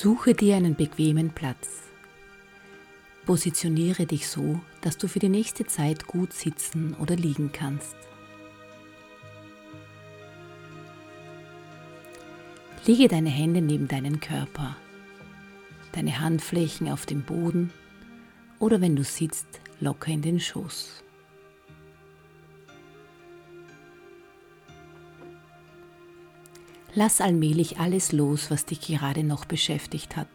Suche dir einen bequemen Platz. Positioniere dich so, dass du für die nächste Zeit gut sitzen oder liegen kannst. Lege deine Hände neben deinen Körper, deine Handflächen auf dem Boden oder wenn du sitzt, locker in den Schoß. Lass allmählich alles los, was dich gerade noch beschäftigt hat.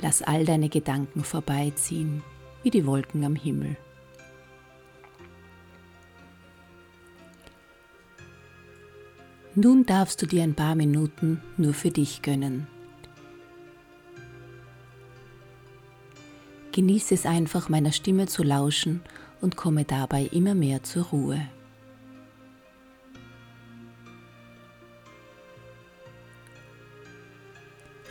Lass all deine Gedanken vorbeiziehen, wie die Wolken am Himmel. Nun darfst du dir ein paar Minuten nur für dich gönnen. Genieße es einfach, meiner Stimme zu lauschen und komme dabei immer mehr zur Ruhe.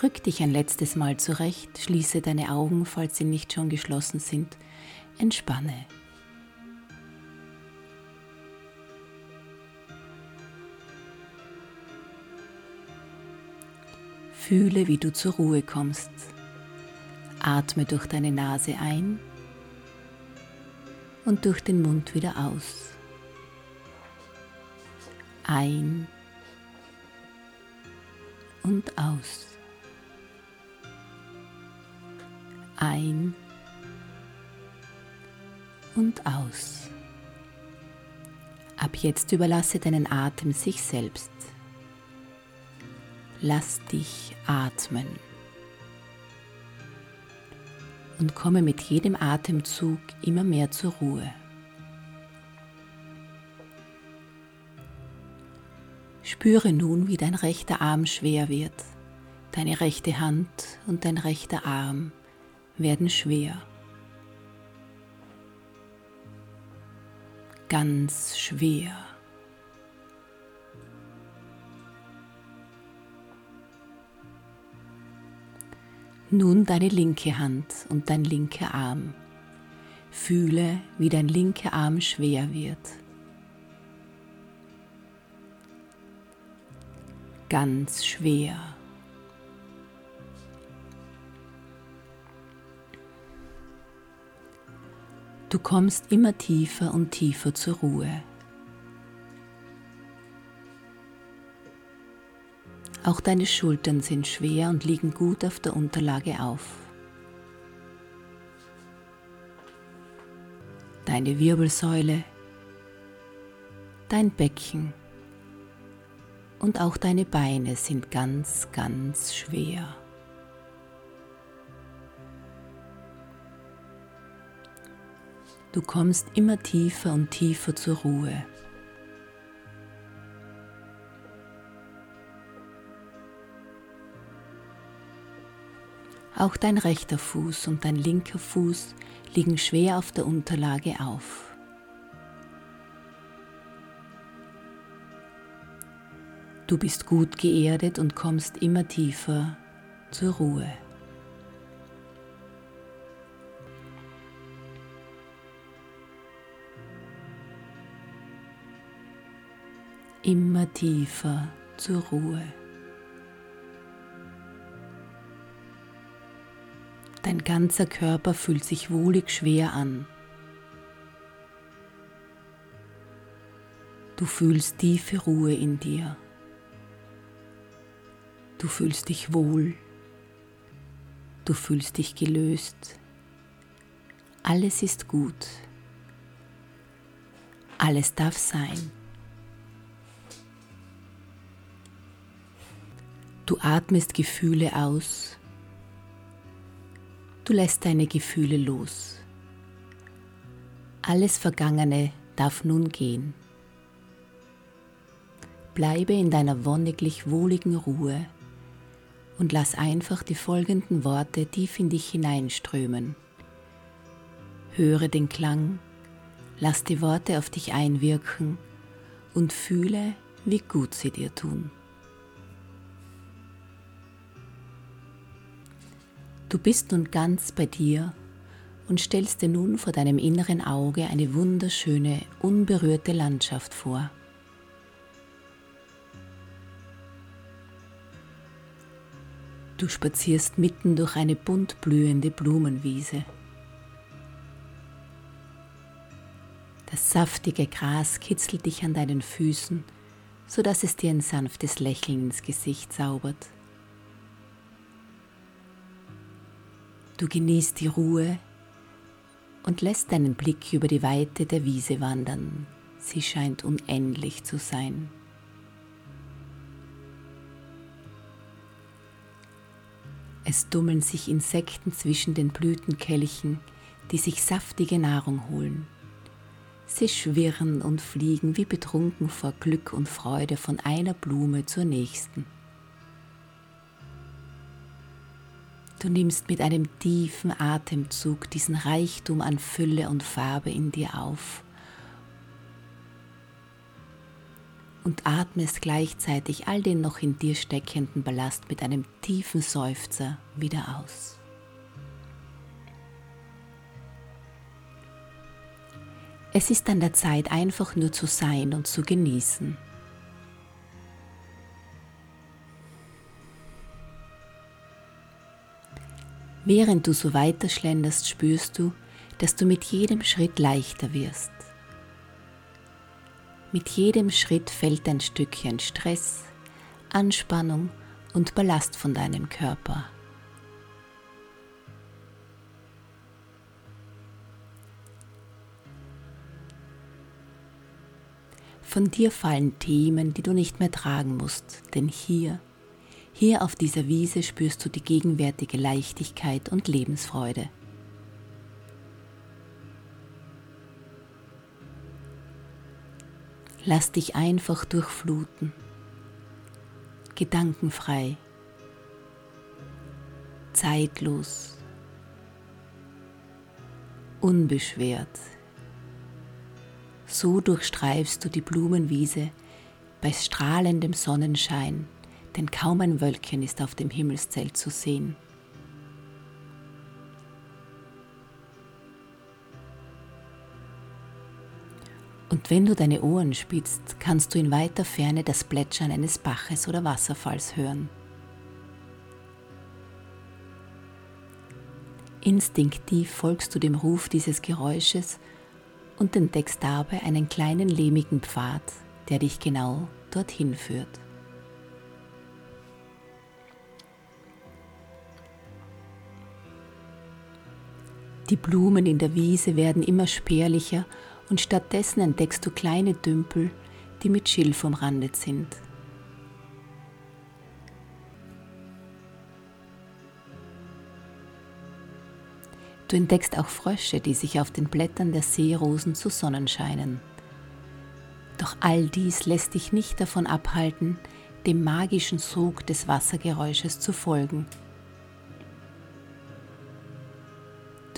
Rück dich ein letztes Mal zurecht, schließe deine Augen, falls sie nicht schon geschlossen sind, entspanne. Fühle, wie du zur Ruhe kommst. Atme durch deine Nase ein und durch den Mund wieder aus. Ein und aus. Ein und aus. Ab jetzt überlasse deinen Atem sich selbst. Lass dich atmen und komme mit jedem Atemzug immer mehr zur Ruhe. Spüre nun, wie dein rechter Arm schwer wird, deine rechte Hand und dein rechter Arm werden schwer. Ganz schwer. Nun deine linke Hand und dein linker Arm. Fühle, wie dein linker Arm schwer wird. Ganz schwer. Du kommst immer tiefer und tiefer zur Ruhe. Auch deine Schultern sind schwer und liegen gut auf der Unterlage auf. Deine Wirbelsäule, dein Becken und auch deine Beine sind ganz, ganz schwer. Du kommst immer tiefer und tiefer zur Ruhe. Auch dein rechter Fuß und dein linker Fuß liegen schwer auf der Unterlage auf. Du bist gut geerdet und kommst immer tiefer zur Ruhe. Immer tiefer zur Ruhe. Dein ganzer Körper fühlt sich wohlig schwer an. Du fühlst tiefe Ruhe in dir. Du fühlst dich wohl. Du fühlst dich gelöst. Alles ist gut. Alles darf sein. Du atmest Gefühle aus. Du lässt deine Gefühle los. Alles Vergangene darf nun gehen. Bleibe in deiner wonniglich wohligen Ruhe und lass einfach die folgenden Worte tief in dich hineinströmen. Höre den Klang, lass die Worte auf dich einwirken und fühle, wie gut sie dir tun. Du bist nun ganz bei dir und stellst dir nun vor deinem inneren Auge eine wunderschöne, unberührte Landschaft vor. Du spazierst mitten durch eine bunt blühende Blumenwiese. Das saftige Gras kitzelt dich an deinen Füßen, so dass es dir ein sanftes Lächeln ins Gesicht zaubert. Du genießt die Ruhe und lässt deinen Blick über die Weite der Wiese wandern. Sie scheint unendlich zu sein. Es dummeln sich Insekten zwischen den Blütenkelchen, die sich saftige Nahrung holen. Sie schwirren und fliegen wie betrunken vor Glück und Freude von einer Blume zur nächsten. Du nimmst mit einem tiefen Atemzug diesen Reichtum an Fülle und Farbe in dir auf und atmest gleichzeitig all den noch in dir steckenden Ballast mit einem tiefen Seufzer wieder aus. Es ist an der Zeit, einfach nur zu sein und zu genießen. Während du so weiter schlenderst, spürst du, dass du mit jedem Schritt leichter wirst. Mit jedem Schritt fällt ein Stückchen Stress, Anspannung und Ballast von deinem Körper. Von dir fallen Themen, die du nicht mehr tragen musst, denn hier, hier auf dieser Wiese spürst du die gegenwärtige Leichtigkeit und Lebensfreude. Lass dich einfach durchfluten, gedankenfrei, zeitlos, unbeschwert. So durchstreifst du die Blumenwiese bei strahlendem Sonnenschein, denn kaum ein Wölkchen ist auf dem Himmelszelt zu sehen. Und wenn du deine Ohren spitzt, kannst du in weiter Ferne das Plätschern eines Baches oder Wasserfalls hören. Instinktiv folgst du dem Ruf dieses Geräusches und entdeckst dabei einen kleinen lehmigen Pfad, der dich genau dorthin führt. Die Blumen in der Wiese werden immer spärlicher und stattdessen entdeckst du kleine Dümpel, die mit Schilf umrandet sind. Du entdeckst auch Frösche, die sich auf den Blättern der Seerosen zu Sonnen scheinen. Doch all dies lässt dich nicht davon abhalten, dem magischen Sog des Wassergeräusches zu folgen.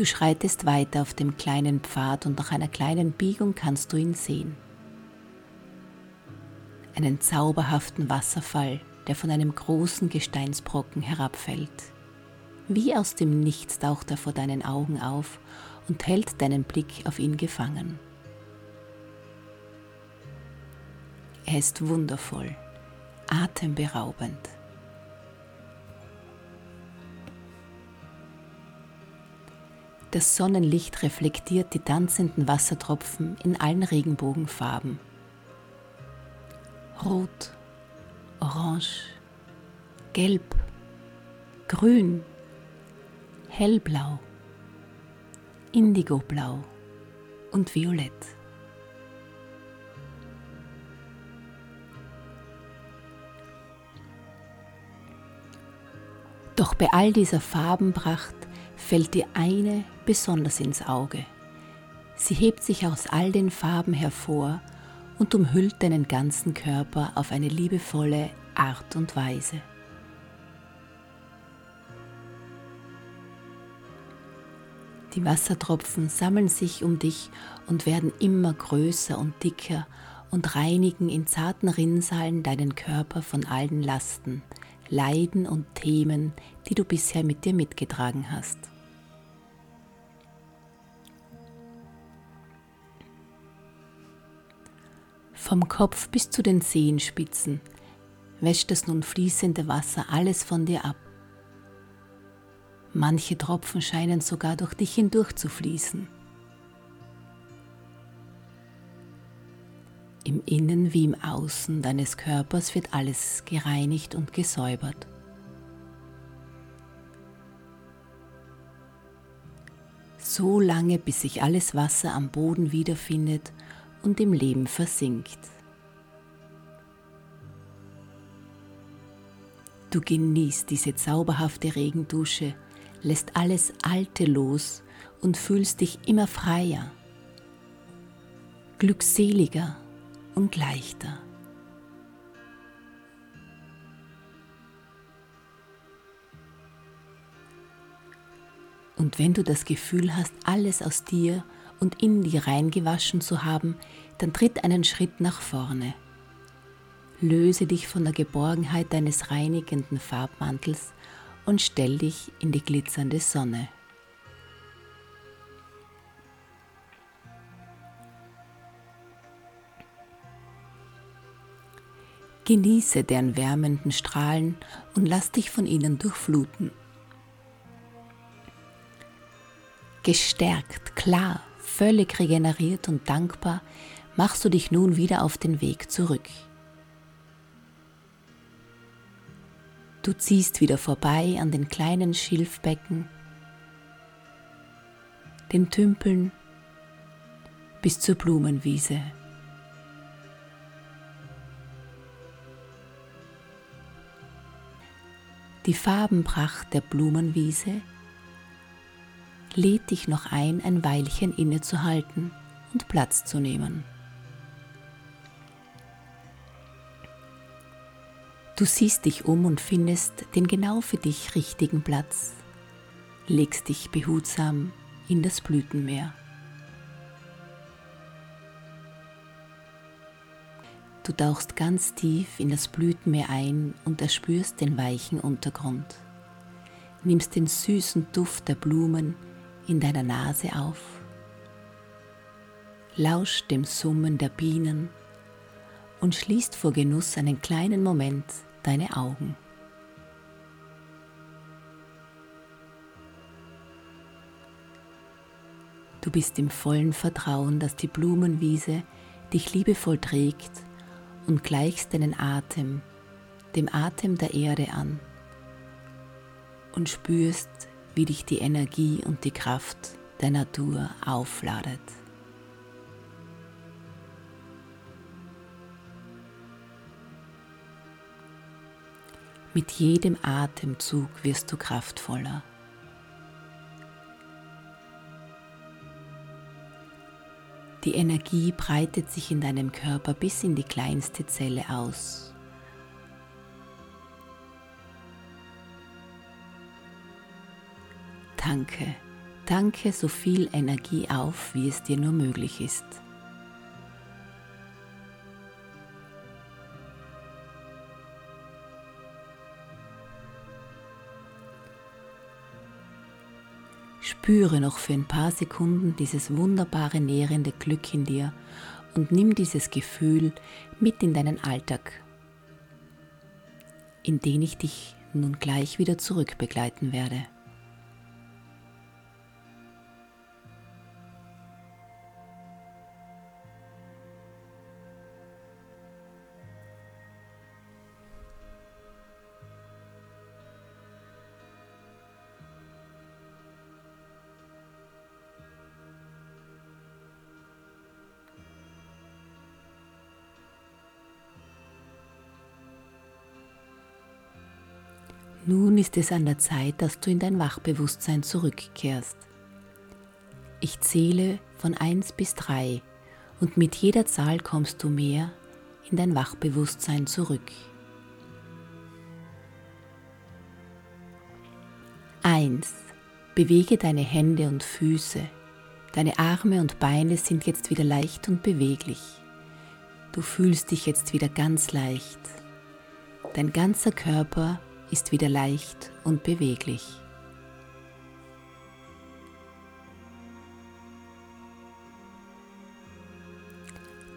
Du schreitest weiter auf dem kleinen Pfad und nach einer kleinen Biegung kannst du ihn sehen. Einen zauberhaften Wasserfall, der von einem großen Gesteinsbrocken herabfällt. Wie aus dem Nichts taucht er vor deinen Augen auf und hält deinen Blick auf ihn gefangen. Er ist wundervoll, atemberaubend. Das Sonnenlicht reflektiert die tanzenden Wassertropfen in allen Regenbogenfarben. Rot, Orange, Gelb, Grün, Hellblau, Indigoblau und Violett. Doch bei all dieser Farbenpracht fällt dir eine besonders ins Auge. Sie hebt sich aus all den Farben hervor und umhüllt deinen ganzen Körper auf eine liebevolle Art und Weise. Die Wassertropfen sammeln sich um dich und werden immer größer und dicker und reinigen in zarten Rinnsalen deinen Körper von allen Lasten, Leiden und Themen, die du bisher mit dir mitgetragen hast. Vom Kopf bis zu den Zehenspitzen wäscht das nun fließende Wasser alles von dir ab. Manche Tropfen scheinen sogar durch dich hindurch zu fließen. Im Innen wie im Außen deines Körpers wird alles gereinigt und gesäubert. So lange, bis sich alles Wasser am Boden wiederfindet und im Leben versinkt. Du genießt diese zauberhafte Regendusche, lässt alles Alte los und fühlst dich immer freier, glückseliger und leichter. Und wenn du das Gefühl hast, alles aus dir und in dir reingewaschen zu haben, dann tritt einen Schritt nach vorne. Löse dich von der Geborgenheit deines reinigenden Farbmantels und stell dich in die glitzernde Sonne. Genieße deren wärmenden Strahlen und lass dich von ihnen durchfluten. Gestärkt, klar, völlig regeneriert und dankbar machst du dich nun wieder auf den Weg zurück. Du ziehst wieder vorbei an den kleinen Schilfbecken, den Tümpeln bis zur Blumenwiese. Die Farbenpracht der Blumenwiese lädt dich noch ein, ein Weilchen innezuhalten und Platz zu nehmen. Du siehst dich um und findest den genau für dich richtigen Platz, legst dich behutsam in das Blütenmeer. Du tauchst ganz tief in das Blütenmeer ein und erspürst den weichen Untergrund. Nimmst den süßen Duft der Blumen in deiner Nase auf. Lauscht dem Summen der Bienen und schließt vor Genuss einen kleinen Moment deine Augen. Du bist im vollen Vertrauen, dass die Blumenwiese dich liebevoll trägt und gleichst deinen Atem dem Atem der Erde an und spürst, wie dich die Energie und die Kraft der Natur aufladet. Mit jedem Atemzug wirst du kraftvoller. Die Energie breitet sich in deinem Körper bis in die kleinste Zelle aus. Danke, danke so viel Energie auf, wie es dir nur möglich ist. Spüre noch für ein paar Sekunden dieses wunderbare nährende Glück in dir und nimm dieses Gefühl mit in deinen Alltag, in den ich dich nun gleich wieder zurückbegleiten werde. Nun ist es an der Zeit, dass du in dein Wachbewusstsein zurückkehrst. Ich zähle von 1 bis 3 und mit jeder Zahl kommst du mehr in dein Wachbewusstsein zurück. 1. Bewege deine Hände und Füße. Deine Arme und Beine sind jetzt wieder leicht und beweglich. Du fühlst dich jetzt wieder ganz leicht. Dein ganzer Körper ist wieder leicht und beweglich.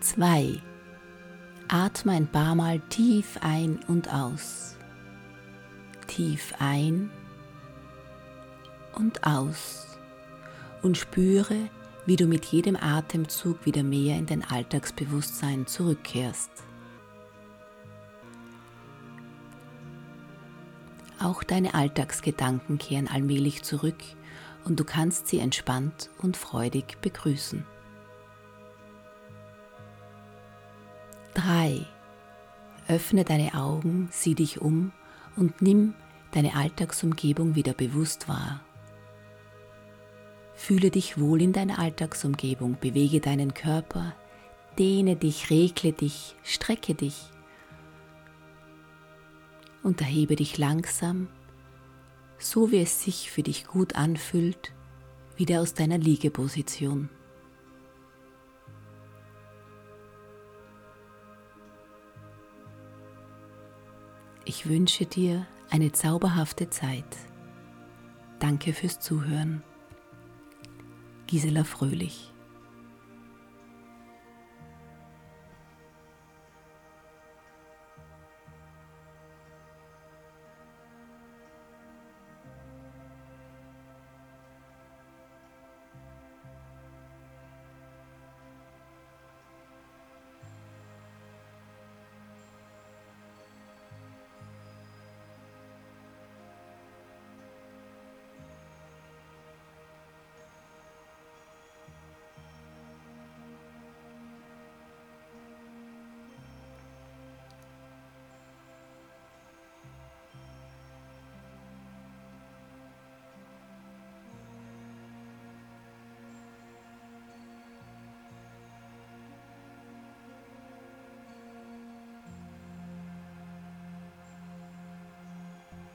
Zwei. Atme ein paar Mal tief ein und aus. Tief ein und aus und spüre, wie du mit jedem Atemzug wieder mehr in dein Alltagsbewusstsein zurückkehrst. Auch deine Alltagsgedanken kehren allmählich zurück und du kannst sie entspannt und freudig begrüßen. 3. Öffne deine Augen, sieh dich um und nimm deine Alltagsumgebung wieder bewusst wahr. Fühle dich wohl in deiner Alltagsumgebung, bewege deinen Körper, dehne dich, regle dich, strecke dich und erhebe dich langsam, so wie es sich für dich gut anfühlt, wieder aus deiner Liegeposition. Ich wünsche dir eine zauberhafte Zeit. Danke fürs Zuhören. Gisela Fröhlich